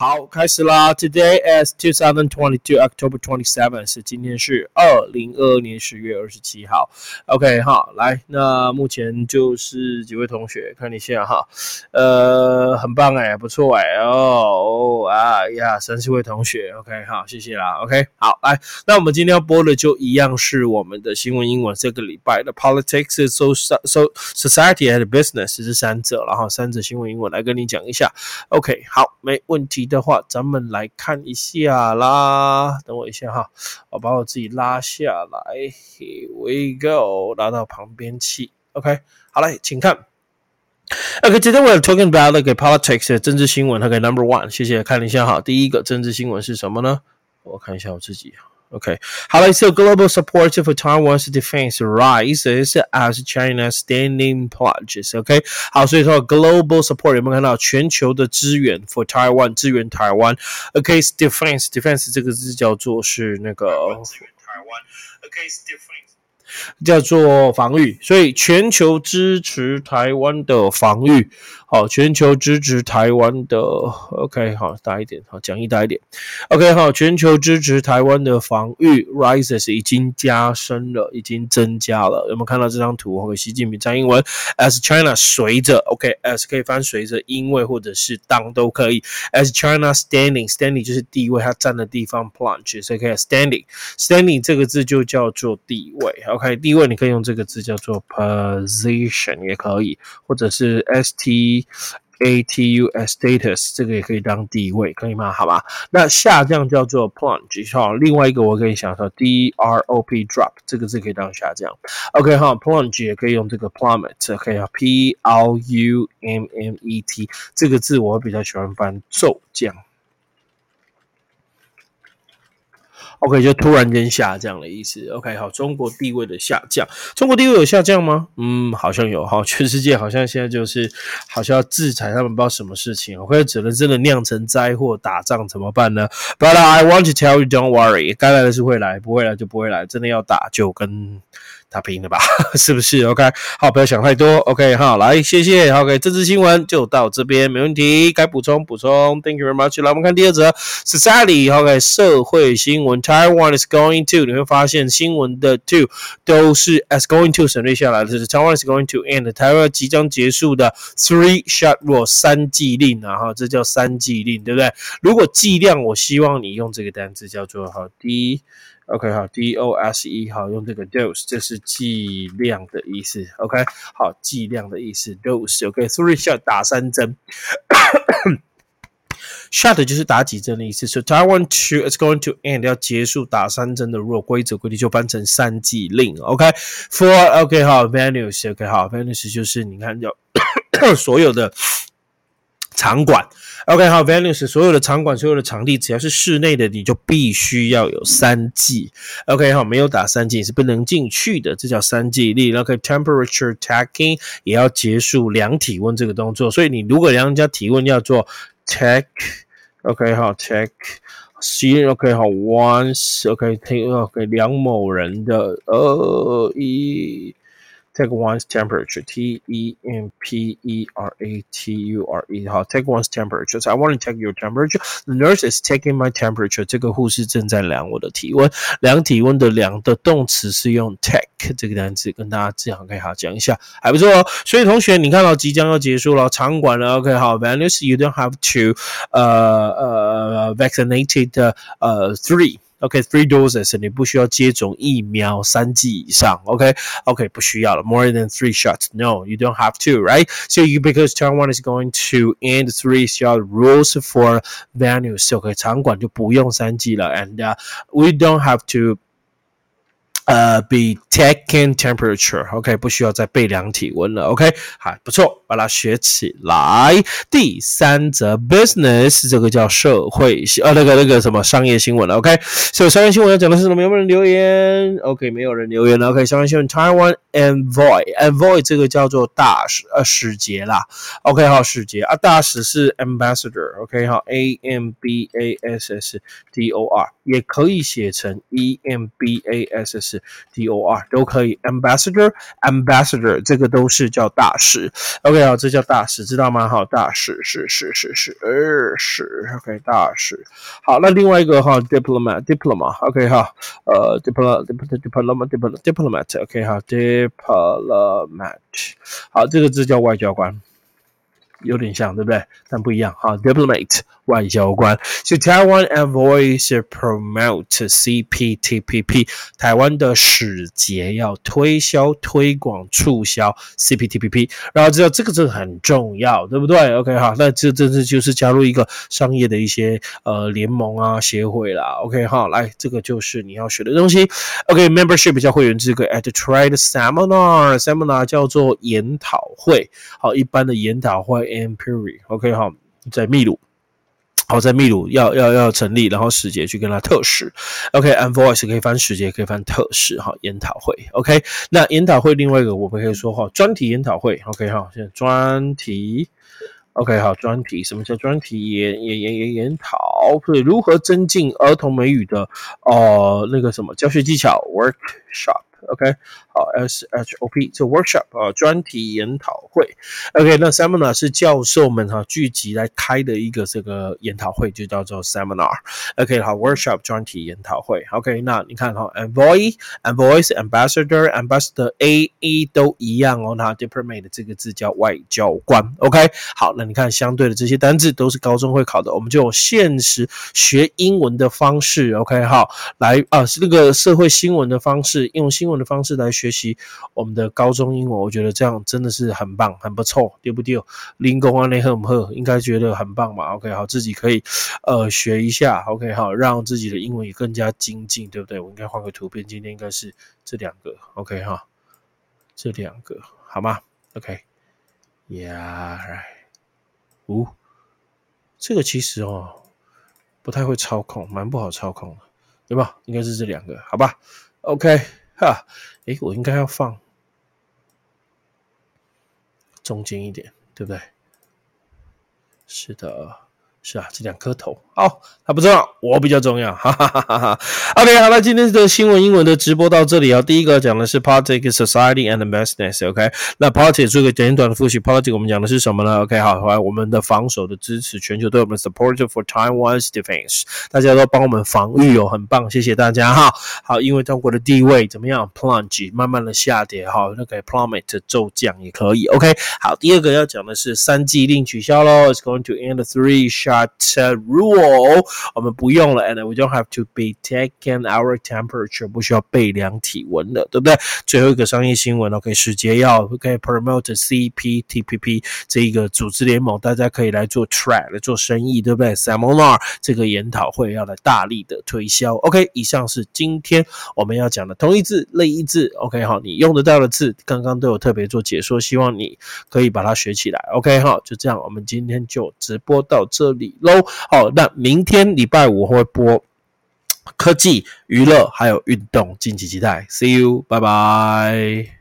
好，开始啦。Today is 2022 October 27，是今天是二零二二年十月二十七号。OK，好，来，那目前就是几位同学看一下哈，呃，很棒哎，不错哎，哦哦啊呀，三四位同学，OK，好，谢谢啦。OK，好，来，那我们今天要播的就一样是我们的新闻英文这个礼拜的 Politics、So So Society and Business 是三者，然后三者新闻英文来跟你讲一下。OK，好，没问题。的话，咱们来看一下啦。等我一下哈，我把我自己拉下来。Here we go，拉到旁边去。OK，好嘞，请看。OK，今天我 talking about 那个 politics 政治新闻。OK，number one，谢谢。看一下哈，第一个政治新闻是什么呢？我看一下我自己。Okay. so global support for Taiwan's defense rises as China standing pledges. OK，好，所以说 global support 有没有看到全球的支援 for Taiwan 支援台湾？OK，defense defense 这个字叫做是那个台湾。OK，defense 叫做防御，所以全球支持台湾的防御。好，全球支持台湾的，OK，好，大一点，好，讲义大一点，OK，好，全球支持台湾的防御，rises 已经加深了，已经增加了，有没有看到这张图？OK，习近平在英文，as China 随着，OK，as 可以翻随着，因为或者是当都可以，as China standing，standing 就是地位，它站的地方，plunge 所以可以 standing，standing 这个字就叫做地位，OK，OK，地位你可以用这个字叫做 position 也可以，或者是 st。A T U S status 这个也可以当地位，可以吗？好吧，那下降叫做 plunge 好，另外一个我可以想说 D R O P drop 这个字可以当下降。OK 哈，plunge 也可以用这个 plummet，可以啊 P L U M M E T 这个字我比较喜欢翻骤降。OK，就突然间下降的意思。OK，好，中国地位的下降，中国地位有下降吗？嗯，好像有哈。全世界好像现在就是好像要制裁他们，不知道什么事情。OK，只能真的酿成灾祸，打仗怎么办呢？But I want to tell you, don't worry，该来的是会来，不会来就不会来。真的要打，就跟。他拼了吧？是不是？OK，好，不要想太多。OK，好，来，谢谢。OK，这次新闻就到这边，没问题。该补充补充。Thank you very much。来，我们看第二则，Society。OK，社会新闻。Taiwan is going to，你会发现新闻的 to 都是 as going to 省略下来的，是 Taiwan is going to end，台湾即将结束的 three shut rule 三季令啊，哈，这叫三季令，对不对？如果剂量，我希望你用这个单词叫做好 D。OK，好，D O S E，好，用这个 dose，这是剂量的意思。OK，好，剂量的意思，dose。OK，three shot 打三针，shot 就是打几针的意思。So Taiwan two is going to end，要结束打三针的弱规则规定就翻成三剂令。OK，for OK，好，venues，OK，好，venues 就是你看要所有的。场馆，OK，好，Venus 所有的场馆，所有的场地，只要是室内的，你就必须要有三 G。OK，好，没有打三 G 是不能进去的，这叫三 G 力。OK，temperature taking 也要结束量体温这个动作，所以你如果量人家体温要做 take，OK，好，take，see OK，好，once，OK，take，OK，量某人的呃一。Take one's temperature. T E M P E R A T U R E. 好，take one's temperature. So I want to take your temperature. The nurse is taking my temperature. 这个护士正在量我的体温。量体温的量的动词是用 take 这个单词，跟大家这样可以好讲一下，还不错哦。所以同学，你看到即将要结束了，场馆了。OK，好，Venus, you don't have to 呃呃 vaccinated 呃 three. OK，three doses，你不需要接种疫苗三剂以上。OK，OK，不需要了。More than three shots? No, you don't have to, right? So you because Taiwan is going to end three shot rules for venues. OK，场馆就不用三剂了，and、uh, we don't have to 呃，be taking temperature，OK，不需要再被量体温了，OK，好，不错，把它学起来。第三则 business，这个叫社会呃，那个那个什么商业新闻了，OK，所以商业新闻要讲的是什么？有没有人留言？OK，没有人留言了，OK，商业新闻，Taiwan envoy，envoy 这个叫做大使呃使节啦，OK，好，使节啊，大使是 ambassador，OK，好，A M B A S S D O R，也可以写成 E M B A S S。D O R 都可以，ambassador，ambassador 这个都是叫大使。OK 好，这叫大使，知道吗？好，大使是是是是二使，OK 大使。好，那另外一个哈，diplomat，diplomat，OK 哈，呃，diplomat，diplomat，diplomat，diplomat，OK 哈，diplomat，好，这个字叫外交官。有点像，对不对？但不一样哈。Diplomat 外交官，是 Taiwan envoy to promote CPTPP。台湾的使节要推销、推广、促销 CPTPP。然后知道这个字很重要，对不对？OK 哈，那这这这就是加入一个商业的一些呃联盟啊、协会啦。OK 哈，来，这个就是你要学的东西。OK，membership 叫会员资格。At trade seminar，seminar 叫做研讨会。好，一般的研讨会。Imperial，OK 哈，在秘鲁，好，在秘鲁要要要成立，然后使节去跟他特使，OK，Envoy 可以翻使节，可以翻特使，哈，研讨会，OK，那研讨会另外一个我们可以说哈，专题研讨会，OK 哈，现在专题，OK 好，专题，什么叫专题研研研研研讨？对，如何增进儿童美语的哦那个什么教学技巧？Workshop。OK，好 S H O P 这 workshop 啊，专题研讨会。OK，那 seminar 是教授们哈聚集来开的一个这个研讨会，就叫做 seminar。OK，好，workshop 专题研讨会。OK，那你看哈，envoy、envoy、ambassador、ambassador A E 都一样哦。那 diplomat 这个字叫外交官。OK，好，那你看相对的这些单字都是高中会考的，我们就现实学英文的方式。OK，好，来啊，是那个社会新闻的方式，用新英文的方式来学。习我们的高中英文，我觉得这样真的是很棒，很不错，对不对？林工啊，你很不应该觉得很棒嘛？OK，好，自己可以呃学一下，OK，好，让自己的英文也更加精进，对不对？我应该换个图片，今天应该是这两个，OK，哈，这两个好吗？OK，Yeah，right，五，这个其实哦不太会操控，蛮不好操控的，对吧？应该是这两个，好吧？OK。哈，诶，我应该要放中间一点，对不对？是的。是啊，这两颗头，好，他不重要，我比较重要，哈哈哈哈哈。OK，好了，今天的新闻英文的直播到这里啊。第一个讲的是 politics, society and business。OK，那 politics 做个简短的复习，politics 我们讲的是什么呢？OK，好，来我们的防守的支持，全球对我们 supportive for Taiwan's defense，大家都帮我们防御哦，很棒，谢谢大家哈。好，因为中国的地位怎么样？plunge 慢慢的下跌哈，那个 plummet 骤降也可以。OK，好，第二个要讲的是三季令取消喽，it's going to end three shot。rule 哦我们不用了，and we don't have to be taking our temperature，不需要被量体温了，对不对？最后一个商业新闻，OK，使节要 OK promote CPTPP 这一个组织联盟，大家可以来做 trade 来做生意，对不对？Seminar 这个研讨会要来大力的推销，OK。以上是今天我们要讲的同义字、类义字，OK 好，你用得到的字，刚刚都有特别做解说，希望你可以把它学起来，OK 好，就这样，我们今天就直播到这里。喽，好，那明天礼拜五会播科技、娱乐还有运动，敬请期待。See you，拜拜。